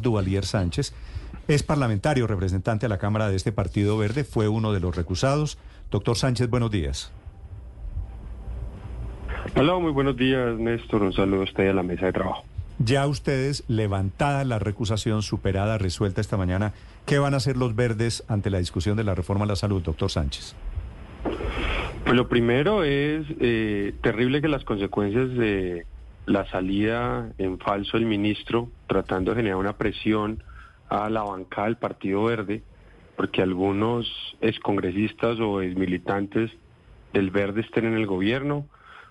Duvalier Sánchez. Es parlamentario representante a la Cámara de este Partido Verde, fue uno de los recusados. Doctor Sánchez, buenos días. Hola, muy buenos días, Néstor. Un saludo a usted y a la mesa de trabajo. Ya ustedes, levantada la recusación, superada, resuelta esta mañana, ¿qué van a hacer los verdes ante la discusión de la reforma a la salud, doctor Sánchez? Pues lo primero es eh, terrible que las consecuencias de la salida en falso del ministro, tratando de generar una presión a la bancada del Partido Verde, porque algunos excongresistas o exmilitantes del Verde estén en el gobierno,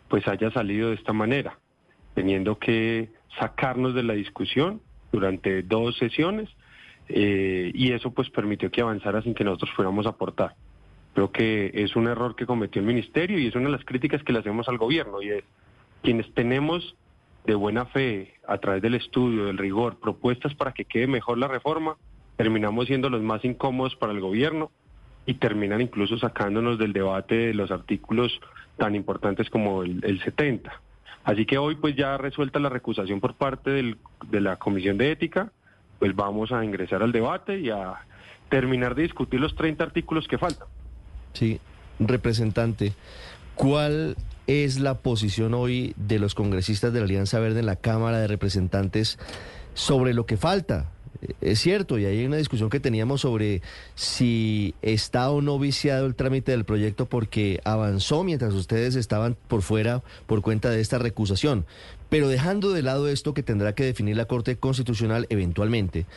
pues haya salido de esta manera, teniendo que sacarnos de la discusión durante dos sesiones eh, y eso pues permitió que avanzara sin que nosotros fuéramos a aportar. Creo que es un error que cometió el ministerio y es una de las críticas que le hacemos al gobierno y es quienes tenemos de buena fe a través del estudio, del rigor, propuestas para que quede mejor la reforma, terminamos siendo los más incómodos para el gobierno y terminan incluso sacándonos del debate de los artículos tan importantes como el, el 70. Así que hoy pues ya resuelta la recusación por parte de la Comisión de Ética, pues vamos a ingresar al debate y a terminar de discutir los 30 artículos que faltan. Sí, representante, ¿cuál es la posición hoy de los congresistas de la Alianza Verde en la Cámara de Representantes sobre lo que falta? Es cierto, y hay una discusión que teníamos sobre si está o no viciado el trámite del proyecto porque avanzó mientras ustedes estaban por fuera por cuenta de esta recusación. Pero dejando de lado esto que tendrá que definir la Corte Constitucional eventualmente,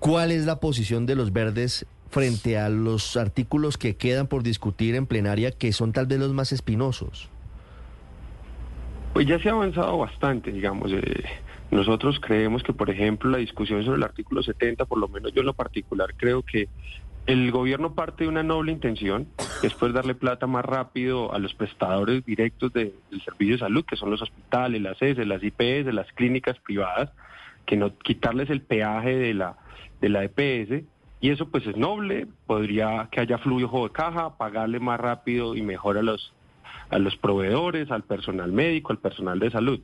¿cuál es la posición de los verdes frente a los artículos que quedan por discutir en plenaria que son tal vez los más espinosos? Pues ya se ha avanzado bastante, digamos. Eh nosotros creemos que, por ejemplo, la discusión sobre el artículo 70, por lo menos yo en lo particular, creo que el gobierno parte de una noble intención, poder darle plata más rápido a los prestadores directos del servicio de salud, que son los hospitales, las ES, las IPS, las clínicas privadas, que no quitarles el peaje de la, de la EPS, y eso pues es noble, podría que haya flujo de caja, pagarle más rápido y mejor a los, a los proveedores, al personal médico, al personal de salud.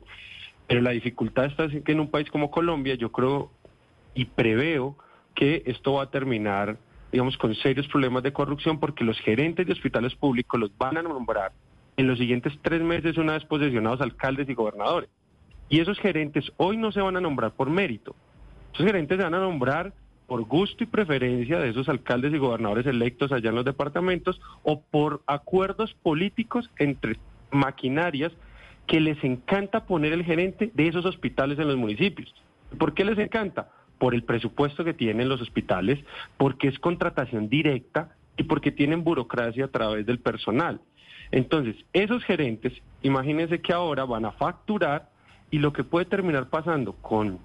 Pero la dificultad está en que en un país como Colombia yo creo y preveo que esto va a terminar, digamos, con serios problemas de corrupción porque los gerentes de hospitales públicos los van a nombrar en los siguientes tres meses una vez posesionados alcaldes y gobernadores. Y esos gerentes hoy no se van a nombrar por mérito. Esos gerentes se van a nombrar por gusto y preferencia de esos alcaldes y gobernadores electos allá en los departamentos o por acuerdos políticos entre maquinarias que les encanta poner el gerente de esos hospitales en los municipios. ¿Por qué les encanta? Por el presupuesto que tienen los hospitales, porque es contratación directa y porque tienen burocracia a través del personal. Entonces, esos gerentes, imagínense que ahora van a facturar y lo que puede terminar pasando con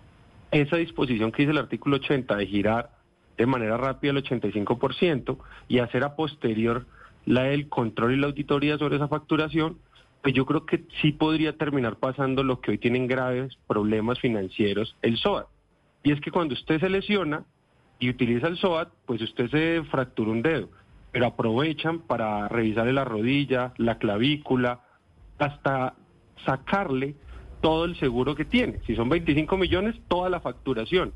esa disposición que dice el artículo 80 de girar de manera rápida el 85% y hacer a posterior la del control y la auditoría sobre esa facturación, pues yo creo que sí podría terminar pasando lo que hoy tienen graves problemas financieros, el SOAT. Y es que cuando usted se lesiona y utiliza el SOAT, pues usted se fractura un dedo, pero aprovechan para revisarle la rodilla, la clavícula, hasta sacarle todo el seguro que tiene. Si son 25 millones, toda la facturación.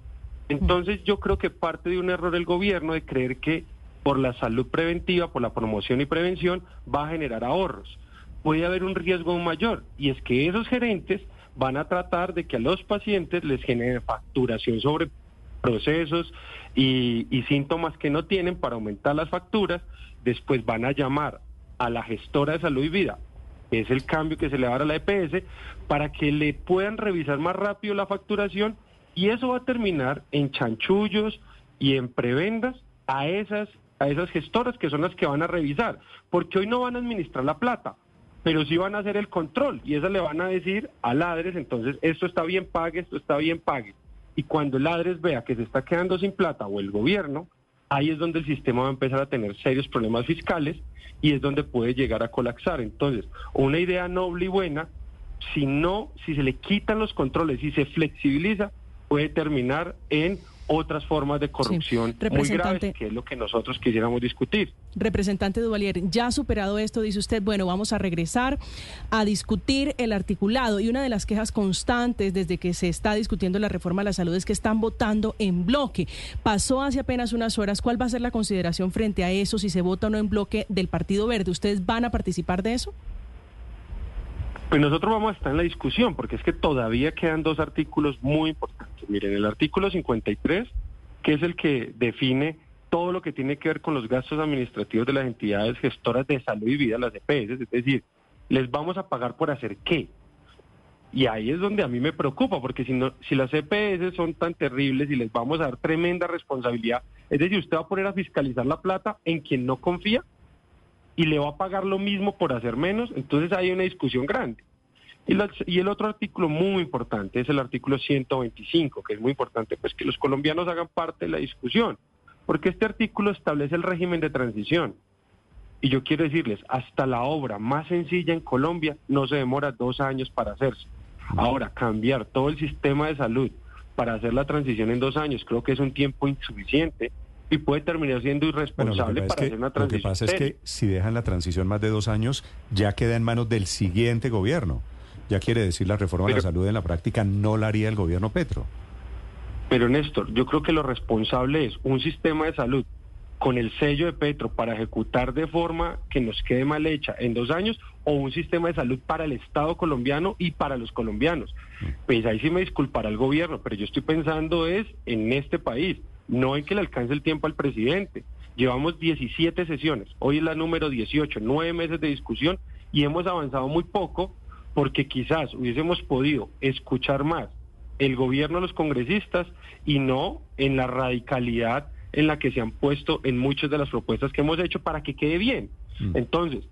Entonces yo creo que parte de un error del gobierno de creer que por la salud preventiva, por la promoción y prevención, va a generar ahorros puede haber un riesgo mayor y es que esos gerentes van a tratar de que a los pacientes les genere facturación sobre procesos y, síntomas que no tienen para aumentar las facturas, después van a llamar a la gestora de salud y vida, es el cambio que se le va a dar a la EPS, para que le puedan revisar más rápido la facturación y eso va a terminar en chanchullos y en prebendas a esas, a esas gestoras que son las que van a revisar, porque hoy no van a administrar la plata, pero sí van a hacer el control y eso le van a decir a Ladres, entonces esto está bien pague, esto está bien pague. Y cuando Ladres vea que se está quedando sin plata o el gobierno, ahí es donde el sistema va a empezar a tener serios problemas fiscales y es donde puede llegar a colapsar. Entonces, una idea noble y buena, si no, si se le quitan los controles y se flexibiliza, puede terminar en otras formas de corrupción muy graves, que es lo que nosotros quisiéramos discutir. Representante Duvalier, ya superado esto, dice usted, bueno, vamos a regresar a discutir el articulado. Y una de las quejas constantes desde que se está discutiendo la reforma a la salud es que están votando en bloque. Pasó hace apenas unas horas. ¿Cuál va a ser la consideración frente a eso, si se vota o no en bloque del Partido Verde? ¿Ustedes van a participar de eso? Pues nosotros vamos a estar en la discusión, porque es que todavía quedan dos artículos muy importantes. Miren, el artículo 53, que es el que define todo lo que tiene que ver con los gastos administrativos de las entidades gestoras de salud y vida, las EPS, es decir, les vamos a pagar por hacer qué. Y ahí es donde a mí me preocupa, porque si, no, si las EPS son tan terribles y les vamos a dar tremenda responsabilidad, es decir, usted va a poner a fiscalizar la plata en quien no confía y le va a pagar lo mismo por hacer menos, entonces hay una discusión grande. Y, el otro artículo muy importante es el artículo 125, que es muy importante, pues que los colombianos hagan parte de la discusión, porque este artículo establece el régimen de transición. Y yo quiero decirles, hasta la obra más sencilla en Colombia no se demora dos años para hacerse. Ahora, cambiar todo el sistema de salud para hacer la transición en dos años creo que es un tiempo insuficiente y puede terminar siendo irresponsable para hacer una transición. Lo que pasa es que si dejan la transición más de dos años, ya queda en manos del siguiente gobierno. Ya quiere decir la reforma de la salud en la práctica no la haría el gobierno Petro. Pero Néstor, yo creo que lo responsable es un sistema de salud con el sello de Petro para ejecutar de forma que nos quede mal hecha en dos años o un sistema de salud para el Estado colombiano y para los colombianos. Mm. Pues ahí sí me disculpará el gobierno, pero yo estoy pensando es en este país no en que le alcance el tiempo al presidente. Llevamos 17 sesiones, hoy es la número 18, nueve meses de discusión y hemos avanzado muy poco porque quizás hubiésemos podido escuchar más el gobierno a los congresistas y no en la radicalidad en la que se han puesto en muchas de las propuestas que hemos hecho para que quede bien. Mm. Entonces,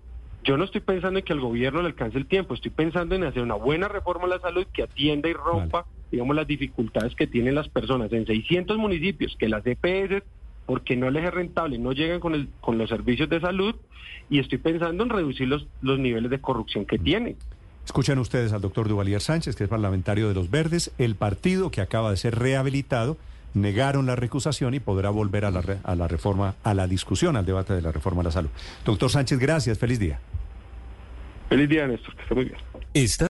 yo no estoy pensando en que al gobierno le alcance el tiempo, estoy pensando en hacer una buena reforma a la salud que atienda y rompa digamos, las dificultades que tienen las personas en 600 municipios, que las EPS, porque no les es rentable, no llegan con, el, con los servicios de salud, y estoy pensando en reducir los, los niveles de corrupción que tienen. Escuchen ustedes al doctor Duvalier Sánchez, que es parlamentario de los Verdes, el partido que acaba de ser rehabilitado, negaron la recusación y podrá volver a la, a la reforma, a la discusión, al debate de la reforma a la salud. Doctor Sánchez, gracias, feliz día. Feliz día, Néstor, que esté muy bien.